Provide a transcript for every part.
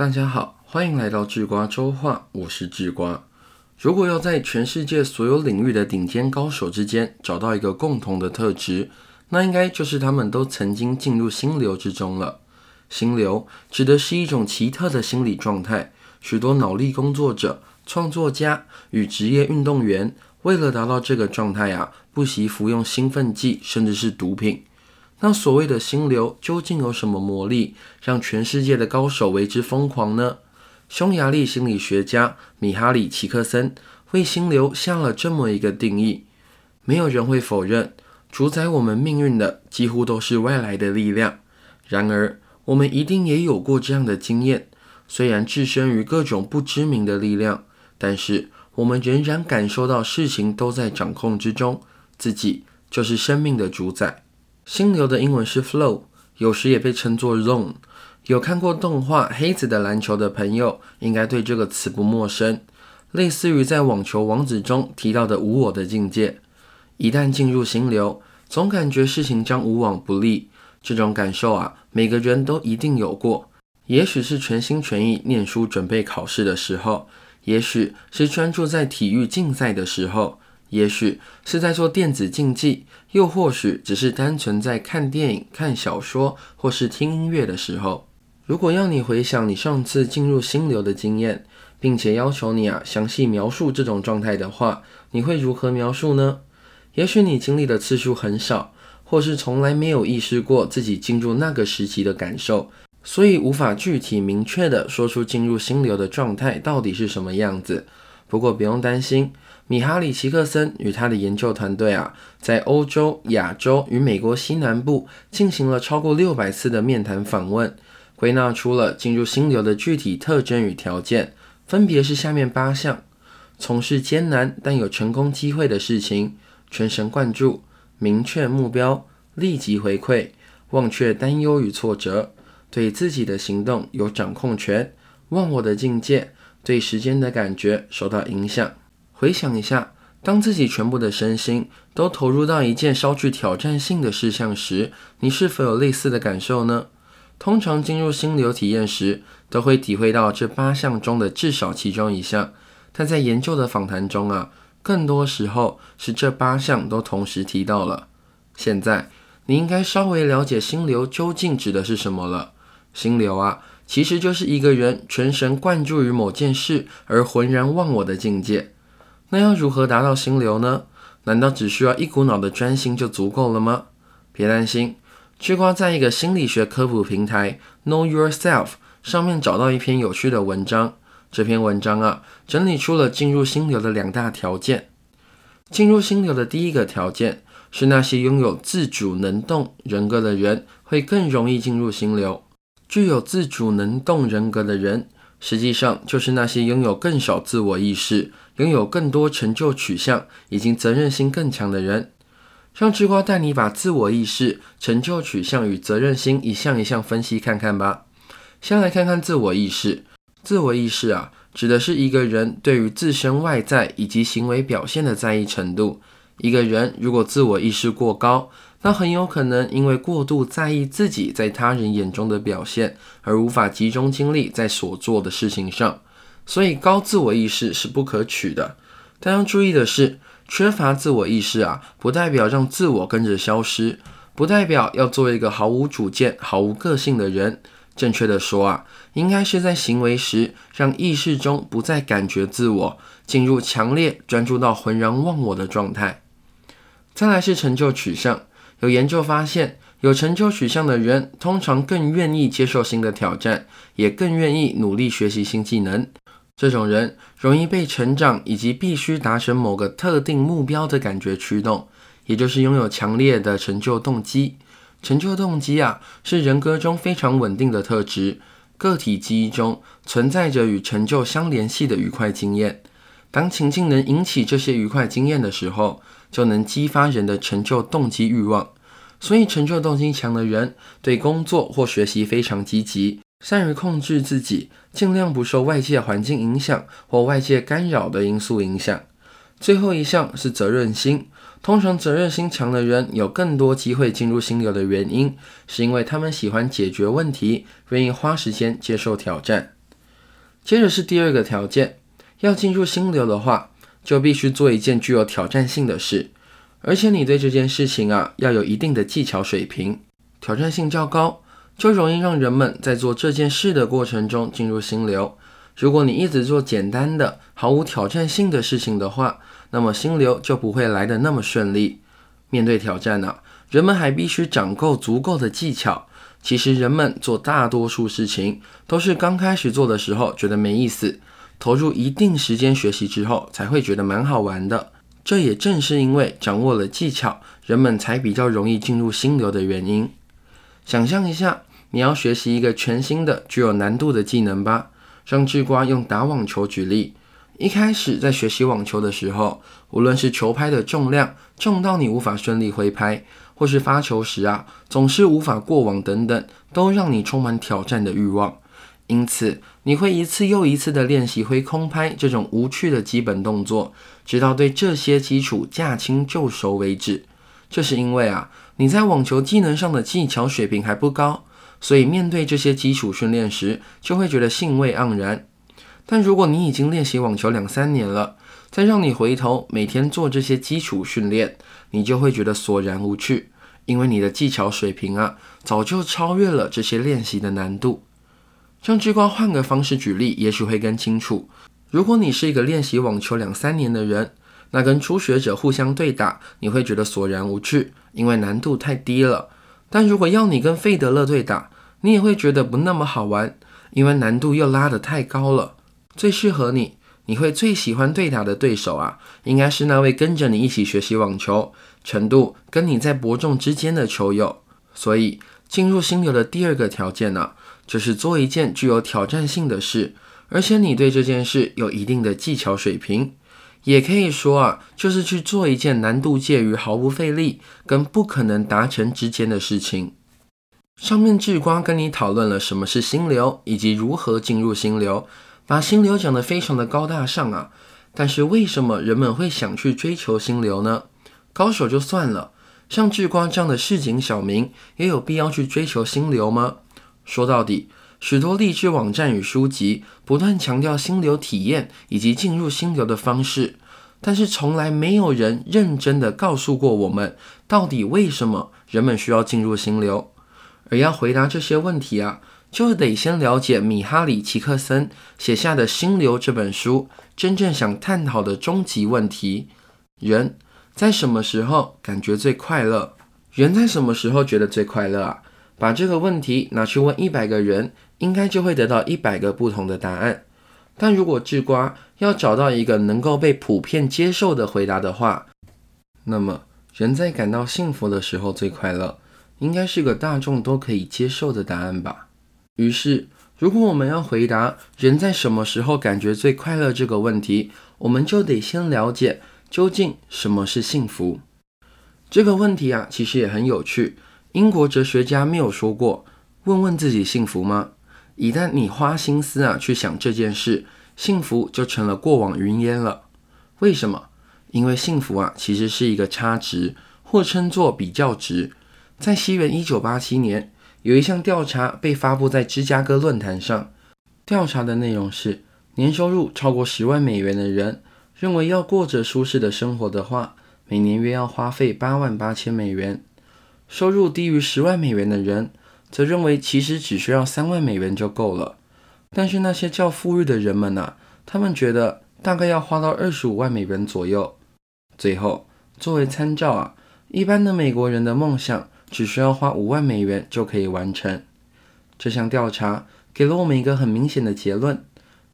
大家好，欢迎来到智瓜周话，我是智瓜。如果要在全世界所有领域的顶尖高手之间找到一个共同的特质，那应该就是他们都曾经进入心流之中了。心流指的是一种奇特的心理状态，许多脑力工作者、创作家与职业运动员为了达到这个状态啊，不惜服用兴奋剂，甚至是毒品。那所谓的心流究竟有什么魔力，让全世界的高手为之疯狂呢？匈牙利心理学家米哈里奇克森为心流下了这么一个定义：没有人会否认，主宰我们命运的几乎都是外来的力量。然而，我们一定也有过这样的经验：虽然置身于各种不知名的力量，但是我们仍然感受到事情都在掌控之中，自己就是生命的主宰。心流的英文是 flow，有时也被称作 zone。有看过动画《黑子的篮球》的朋友，应该对这个词不陌生，类似于在《网球王子》中提到的无我的境界。一旦进入心流，总感觉事情将无往不利。这种感受啊，每个人都一定有过。也许是全心全意念书准备考试的时候，也许是专注在体育竞赛的时候。也许是在做电子竞技，又或许只是单纯在看电影、看小说，或是听音乐的时候。如果要你回想你上次进入心流的经验，并且要求你啊详细描述这种状态的话，你会如何描述呢？也许你经历的次数很少，或是从来没有意识过自己进入那个时期的感受，所以无法具体明确的说出进入心流的状态到底是什么样子。不过不用担心。米哈里奇克森与他的研究团队啊，在欧洲、亚洲与美国西南部进行了超过六百次的面谈访问，归纳出了进入心流的具体特征与条件，分别是下面八项：从事艰难但有成功机会的事情，全神贯注，明确目标，立即回馈，忘却担忧与挫折，对自己的行动有掌控权，忘我的境界，对时间的感觉受到影响。回想一下，当自己全部的身心都投入到一件稍具挑战性的事项时，你是否有类似的感受呢？通常进入心流体验时，都会体会到这八项中的至少其中一项。但在研究的访谈中啊，更多时候是这八项都同时提到了。现在你应该稍微了解心流究竟指的是什么了。心流啊，其实就是一个人全神贯注于某件事而浑然忘我的境界。那要如何达到心流呢？难道只需要一股脑的专心就足够了吗？别担心，吃瓜在一个心理学科普平台 Know Yourself 上面找到一篇有趣的文章。这篇文章啊，整理出了进入心流的两大条件。进入心流的第一个条件是，那些拥有自主能动人格的人会更容易进入心流。具有自主能动人格的人。实际上，就是那些拥有更少自我意识、拥有更多成就取向以及责任心更强的人。让智瓜带你把自我意识、成就取向与责任心一项一项分析看看吧。先来看看自我意识。自我意识啊，指的是一个人对于自身外在以及行为表现的在意程度。一个人如果自我意识过高，那很有可能因为过度在意自己在他人眼中的表现，而无法集中精力在所做的事情上。所以高自我意识是不可取的。但要注意的是，缺乏自我意识啊，不代表让自我跟着消失，不代表要做一个毫无主见、毫无个性的人。正确的说啊，应该是在行为时，让意识中不再感觉自我，进入强烈专注到浑然忘我的状态。再来是成就取向。有研究发现，有成就取向的人通常更愿意接受新的挑战，也更愿意努力学习新技能。这种人容易被成长以及必须达成某个特定目标的感觉驱动，也就是拥有强烈的成就动机。成就动机啊，是人格中非常稳定的特质。个体记忆中存在着与成就相联系的愉快经验。当情境能引起这些愉快经验的时候，就能激发人的成就动机欲望。所以，成就动机强的人对工作或学习非常积极，善于控制自己，尽量不受外界环境影响或外界干扰的因素影响。最后一项是责任心。通常，责任心强的人有更多机会进入心流的原因，是因为他们喜欢解决问题，愿意花时间接受挑战。接着是第二个条件，要进入心流的话，就必须做一件具有挑战性的事，而且你对这件事情啊要有一定的技巧水平，挑战性较高，就容易让人们在做这件事的过程中进入心流。如果你一直做简单的、毫无挑战性的事情的话，那么心流就不会来得那么顺利。面对挑战啊，人们还必须掌够足够的技巧。其实人们做大多数事情都是刚开始做的时候觉得没意思，投入一定时间学习之后才会觉得蛮好玩的。这也正是因为掌握了技巧，人们才比较容易进入心流的原因。想象一下，你要学习一个全新的、具有难度的技能吧。让智瓜用打网球举例。一开始在学习网球的时候，无论是球拍的重量重到你无法顺利挥拍，或是发球时啊总是无法过网等等，都让你充满挑战的欲望。因此，你会一次又一次的练习挥空拍这种无趣的基本动作，直到对这些基础驾轻就熟为止。这是因为啊你在网球技能上的技巧水平还不高，所以面对这些基础训练时，就会觉得兴味盎然。但如果你已经练习网球两三年了，再让你回头每天做这些基础训练，你就会觉得索然无趣，因为你的技巧水平啊，早就超越了这些练习的难度。让智瓜换个方式举例，也许会更清楚。如果你是一个练习网球两三年的人，那跟初学者互相对打，你会觉得索然无趣，因为难度太低了。但如果要你跟费德勒对打，你也会觉得不那么好玩，因为难度又拉得太高了。最适合你，你会最喜欢对打的对手啊，应该是那位跟着你一起学习网球程度跟你在伯仲之间的球友。所以，进入心流的第二个条件呢，就是做一件具有挑战性的事，而且你对这件事有一定的技巧水平。也可以说啊，就是去做一件难度介于毫不费力跟不可能达成之间的事情。上面智瓜跟你讨论了什么是心流，以及如何进入心流。把心流讲得非常的高大上啊，但是为什么人们会想去追求心流呢？高手就算了，像智瓜这样的市井小民，也有必要去追求心流吗？说到底，许多励志网站与书籍不断强调心流体验以及进入心流的方式，但是从来没有人认真的告诉过我们，到底为什么人们需要进入心流？而要回答这些问题啊。就得先了解米哈里·奇克森写下的《心流》这本书，真正想探讨的终极问题：人在什么时候感觉最快乐？人在什么时候觉得最快乐啊？把这个问题拿去问一百个人，应该就会得到一百个不同的答案。但如果智瓜要找到一个能够被普遍接受的回答的话，那么人在感到幸福的时候最快乐，应该是个大众都可以接受的答案吧？于是，如果我们要回答人在什么时候感觉最快乐这个问题，我们就得先了解究竟什么是幸福。这个问题啊，其实也很有趣。英国哲学家缪说过：“问问自己幸福吗？一旦你花心思啊去想这件事，幸福就成了过往云烟了。为什么？因为幸福啊，其实是一个差值，或称作比较值。在西元一九八七年。”有一项调查被发布在芝加哥论坛上，调查的内容是：年收入超过十万美元的人认为，要过着舒适的生活的话，每年约要花费八万八千美元；收入低于十万美元的人则认为，其实只需要三万美元就够了。但是那些较富裕的人们呢？他们觉得大概要花到二十五万美元左右。最后，作为参照啊，一般的美国人的梦想。只需要花五万美元就可以完成。这项调查给了我们一个很明显的结论：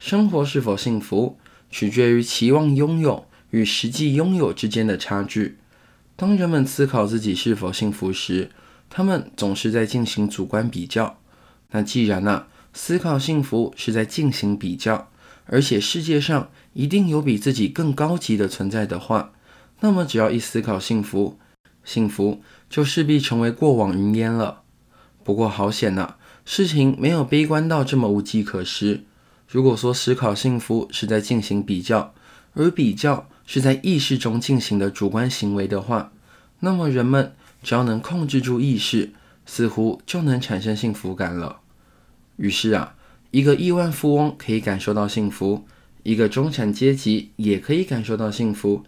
生活是否幸福，取决于期望拥有与实际拥有之间的差距。当人们思考自己是否幸福时，他们总是在进行主观比较。那既然呢，思考幸福是在进行比较，而且世界上一定有比自己更高级的存在的话，那么只要一思考幸福，幸福。就势必成为过往云烟了。不过好险呐，事情没有悲观到这么无计可施。如果说思考幸福是在进行比较，而比较是在意识中进行的主观行为的话，那么人们只要能控制住意识，似乎就能产生幸福感了。于是啊，一个亿万富翁可以感受到幸福，一个中产阶级也可以感受到幸福，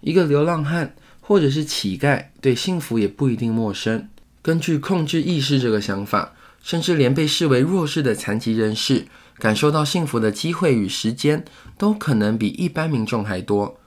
一个流浪汉或者是乞丐对幸福也不一定陌生。根据控制意识这个想法，甚至连被视为弱势的残疾人士感受到幸福的机会与时间，都可能比一般民众还多。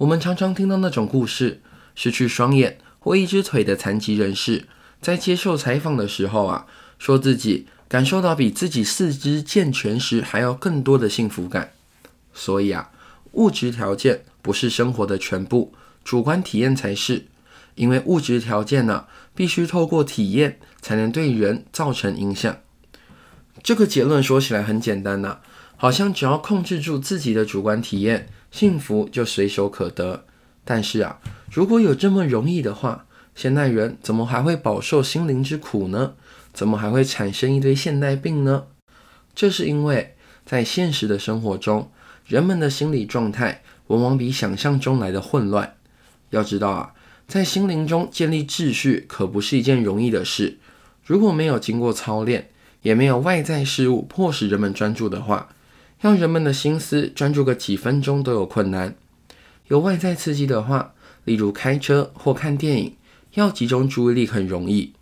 我们常常听到那种故事：失去双眼或一只腿的残疾人士，在接受采访的时候啊，说自己。感受到比自己四肢健全时还要更多的幸福感，所以啊，物质条件不是生活的全部，主观体验才是。因为物质条件呢，必须透过体验才能对人造成影响。这个结论说起来很简单呐，好像只要控制住自己的主观体验，幸福就随手可得。但是啊，如果有这么容易的话，现代人怎么还会饱受心灵之苦呢？怎么还会产生一堆现代病呢？这是因为在现实的生活中，人们的心理状态往往比想象中来的混乱。要知道啊，在心灵中建立秩序可不是一件容易的事。如果没有经过操练，也没有外在事物迫使人们专注的话，让人们的心思专注个几分钟都有困难。有外在刺激的话，例如开车或看电影，要集中注意力很容易。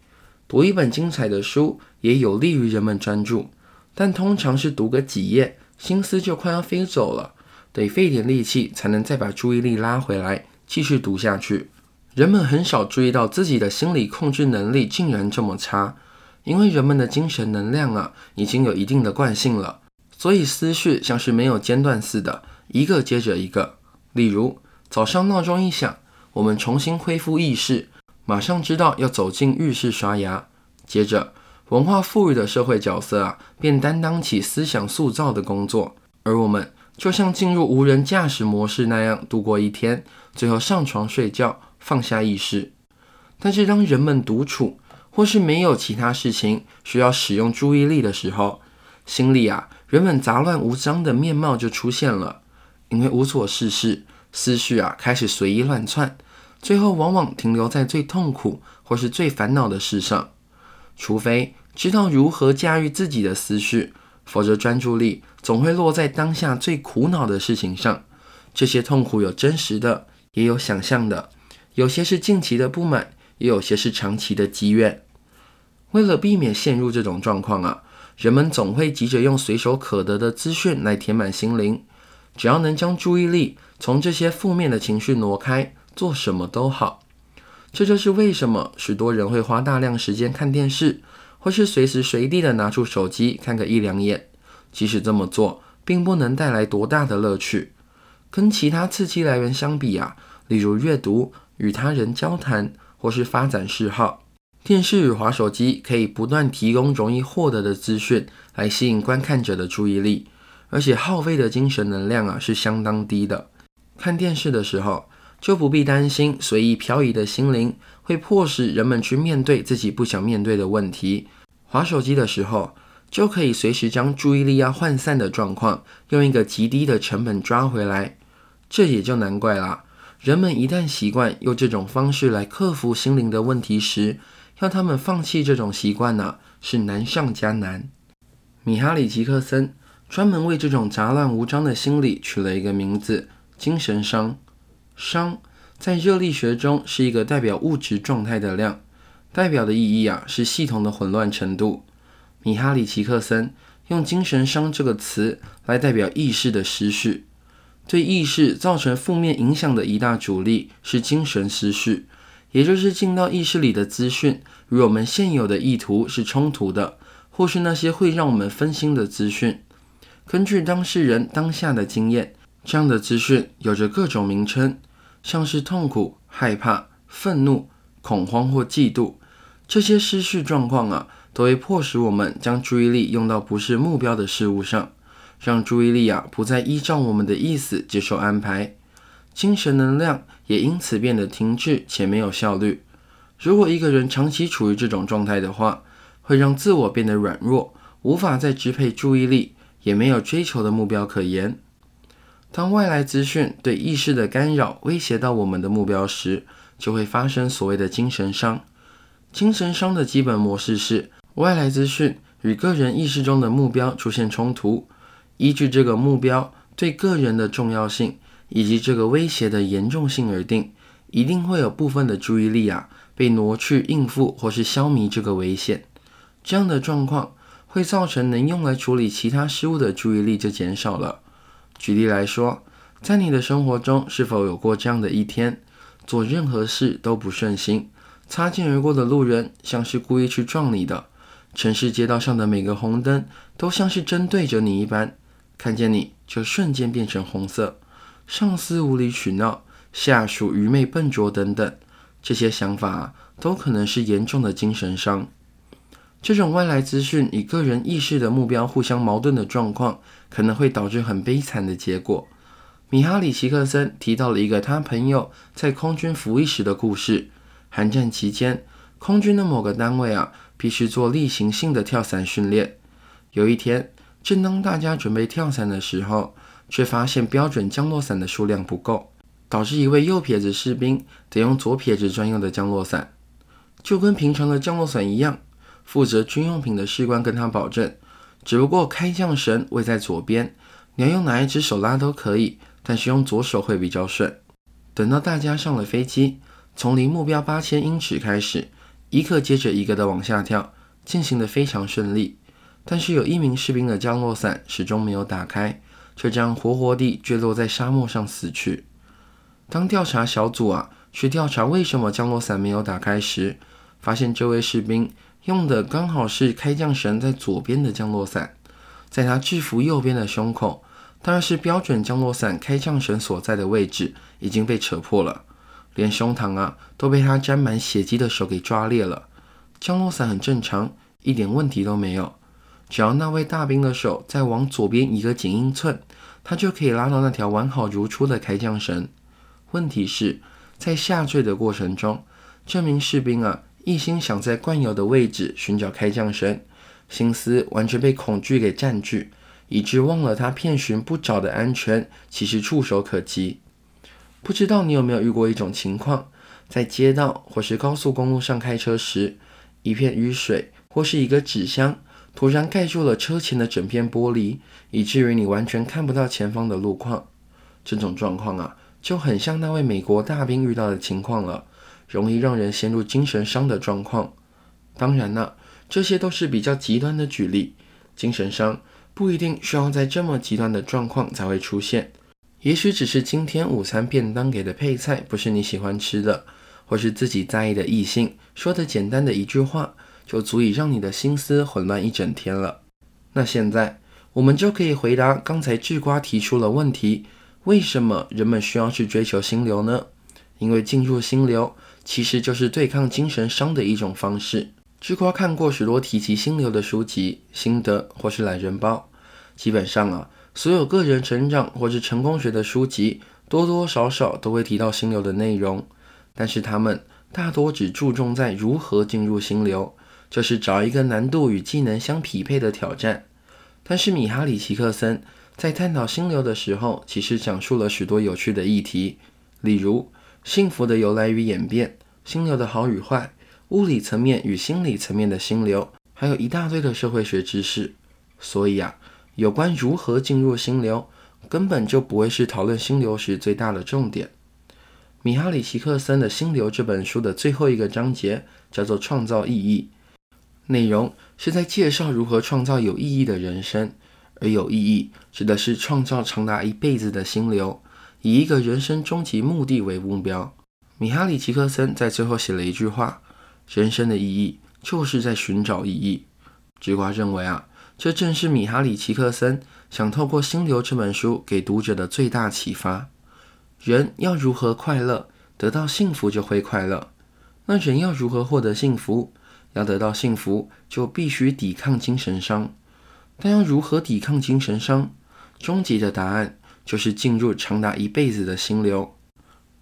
读一本精彩的书也有利于人们专注，但通常是读个几页，心思就快要飞走了，得费点力气才能再把注意力拉回来，继续读下去。人们很少注意到自己的心理控制能力竟然这么差，因为人们的精神能量啊已经有一定的惯性了，所以思绪像是没有间断似的，一个接着一个。例如早上闹钟一响，我们重新恢复意识。马上知道要走进浴室刷牙，接着文化富裕的社会角色啊，便担当起思想塑造的工作，而我们就像进入无人驾驶模式那样度过一天，最后上床睡觉，放下意识。但是当人们独处或是没有其他事情需要使用注意力的时候，心里啊原本杂乱无章的面貌就出现了，因为无所事事，思绪啊开始随意乱窜。最后往往停留在最痛苦或是最烦恼的事上，除非知道如何驾驭自己的思绪，否则专注力总会落在当下最苦恼的事情上。这些痛苦有真实的，也有想象的，有些是近期的不满，也有些是长期的积怨。为了避免陷入这种状况啊，人们总会急着用随手可得的资讯来填满心灵，只要能将注意力从这些负面的情绪挪开。做什么都好，这就是为什么许多人会花大量时间看电视，或是随时随地的拿出手机看个一两眼。即使这么做，并不能带来多大的乐趣。跟其他刺激来源相比啊，例如阅读、与他人交谈，或是发展嗜好，电视与滑手机可以不断提供容易获得的资讯，来吸引观看者的注意力，而且耗费的精神能量啊是相当低的。看电视的时候。就不必担心随意漂移的心灵会迫使人们去面对自己不想面对的问题。划手机的时候，就可以随时将注意力要涣散的状况，用一个极低的成本抓回来。这也就难怪啦。人们一旦习惯用这种方式来克服心灵的问题时，要他们放弃这种习惯呢，是难上加难。米哈里奇克森专门为这种杂乱无章的心理取了一个名字——精神伤。熵在热力学中是一个代表物质状态的量，代表的意义啊是系统的混乱程度。米哈里奇克森用“精神伤”这个词来代表意识的失序。对意识造成负面影响的一大主力是精神失序，也就是进到意识里的资讯与我们现有的意图是冲突的，或是那些会让我们分心的资讯。根据当事人当下的经验，这样的资讯有着各种名称。像是痛苦、害怕、愤怒、恐慌或嫉妒，这些失序状况啊，都会迫使我们将注意力用到不是目标的事物上，让注意力啊不再依照我们的意思接受安排，精神能量也因此变得停滞且没有效率。如果一个人长期处于这种状态的话，会让自我变得软弱，无法再支配注意力，也没有追求的目标可言。当外来资讯对意识的干扰威胁到我们的目标时，就会发生所谓的精神伤。精神伤的基本模式是：外来资讯与个人意识中的目标出现冲突，依据这个目标对个人的重要性以及这个威胁的严重性而定，一定会有部分的注意力啊被挪去应付或是消弭这个危险。这样的状况会造成能用来处理其他事物的注意力就减少了。举例来说，在你的生活中是否有过这样的一天，做任何事都不顺心，擦肩而过的路人像是故意去撞你的，城市街道上的每个红灯都像是针对着你一般，看见你就瞬间变成红色，上司无理取闹，下属愚昧笨拙等等，这些想法都可能是严重的精神伤。这种外来资讯与个人意识的目标互相矛盾的状况，可能会导致很悲惨的结果。米哈里奇克森提到了一个他朋友在空军服役时的故事。寒战期间，空军的某个单位啊，必须做例行性的跳伞训练。有一天，正当大家准备跳伞的时候，却发现标准降落伞的数量不够，导致一位右撇子士兵得用左撇子专用的降落伞，就跟平常的降落伞一样。负责军用品的士官跟他保证，只不过开降绳位在左边，你要用哪一只手拉都可以，但是用左手会比较顺。等到大家上了飞机，从离目标八千英尺开始，一个接着一个的往下跳，进行的非常顺利。但是有一名士兵的降落伞始终没有打开，就这样活活地坠落在沙漠上死去。当调查小组啊去调查为什么降落伞没有打开时，发现这位士兵。用的刚好是开降绳在左边的降落伞，在他制服右边的胸口，当然是标准降落伞开降绳所在的位置已经被扯破了，连胸膛啊都被他沾满血迹的手给抓裂了。降落伞很正常，一点问题都没有，只要那位大兵的手再往左边移个几英寸，他就可以拉到那条完好如初的开降绳。问题是，在下坠的过程中，这名士兵啊。一心想在惯有的位置寻找开降绳，心思完全被恐惧给占据，以致忘了他遍寻不着的安全其实触手可及。不知道你有没有遇过一种情况，在街道或是高速公路上开车时，一片雨水或是一个纸箱突然盖住了车前的整片玻璃，以至于你完全看不到前方的路况。这种状况啊，就很像那位美国大兵遇到的情况了。容易让人陷入精神伤的状况。当然了，这些都是比较极端的举例。精神伤不一定需要在这么极端的状况才会出现，也许只是今天午餐便当给的配菜不是你喜欢吃的，或是自己在意的异性说的简单的一句话，就足以让你的心思混乱一整天了。那现在我们就可以回答刚才智瓜提出了问题：为什么人们需要去追求心流呢？因为进入心流。其实就是对抗精神伤的一种方式。智瓜看过许多提及心流的书籍、心得或是懒人包。基本上啊，所有个人成长或是成功学的书籍，多多少少都会提到心流的内容。但是他们大多只注重在如何进入心流，就是找一个难度与技能相匹配的挑战。但是米哈里奇克森在探讨心流的时候，其实讲述了许多有趣的议题，例如。幸福的由来与演变，心流的好与坏，物理层面与心理层面的心流，还有一大堆的社会学知识。所以啊，有关如何进入心流，根本就不会是讨论心流时最大的重点。米哈里奇克森的《心流》这本书的最后一个章节叫做“创造意义”，内容是在介绍如何创造有意义的人生，而有意义指的是创造长达一辈子的心流。以一个人生终极目的为目标，米哈里奇克森在最后写了一句话：“人生的意义就是在寻找意义。”直瓜认为啊，这正是米哈里奇克森想透过《心流》这本书给读者的最大启发。人要如何快乐？得到幸福就会快乐。那人要如何获得幸福？要得到幸福，就必须抵抗精神伤。但要如何抵抗精神伤？终极的答案。就是进入长达一辈子的心流，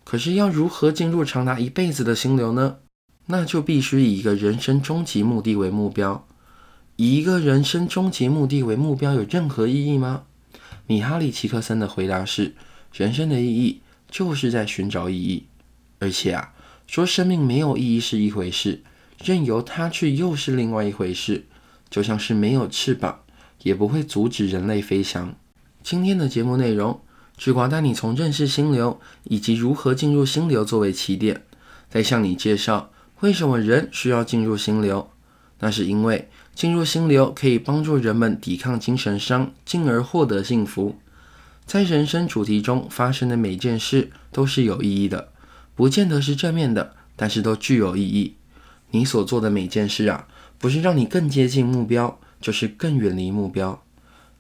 可是要如何进入长达一辈子的心流呢？那就必须以一个人生终极目的为目标。以一个人生终极目的为目标有任何意义吗？米哈里奇克森的回答是：人生的意义就是在寻找意义。而且啊，说生命没有意义是一回事，任由它去又是另外一回事。就像是没有翅膀，也不会阻止人类飞翔。今天的节目内容，智瓜带你从认识心流以及如何进入心流作为起点，再向你介绍为什么人需要进入心流。那是因为进入心流可以帮助人们抵抗精神伤，进而获得幸福。在人生主题中发生的每件事都是有意义的，不见得是正面的，但是都具有意义。你所做的每件事啊，不是让你更接近目标，就是更远离目标。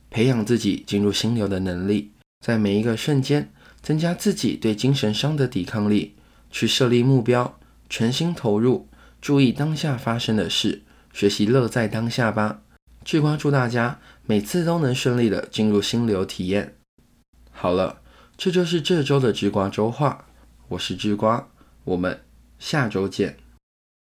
培养自己进入心流的能力，在每一个瞬间增加自己对精神伤的抵抗力，去设立目标，全心投入，注意当下发生的事，学习乐在当下吧。智瓜祝大家每次都能顺利的进入心流体验。好了，这就是这周的智瓜周话，我是智瓜，我们下周见。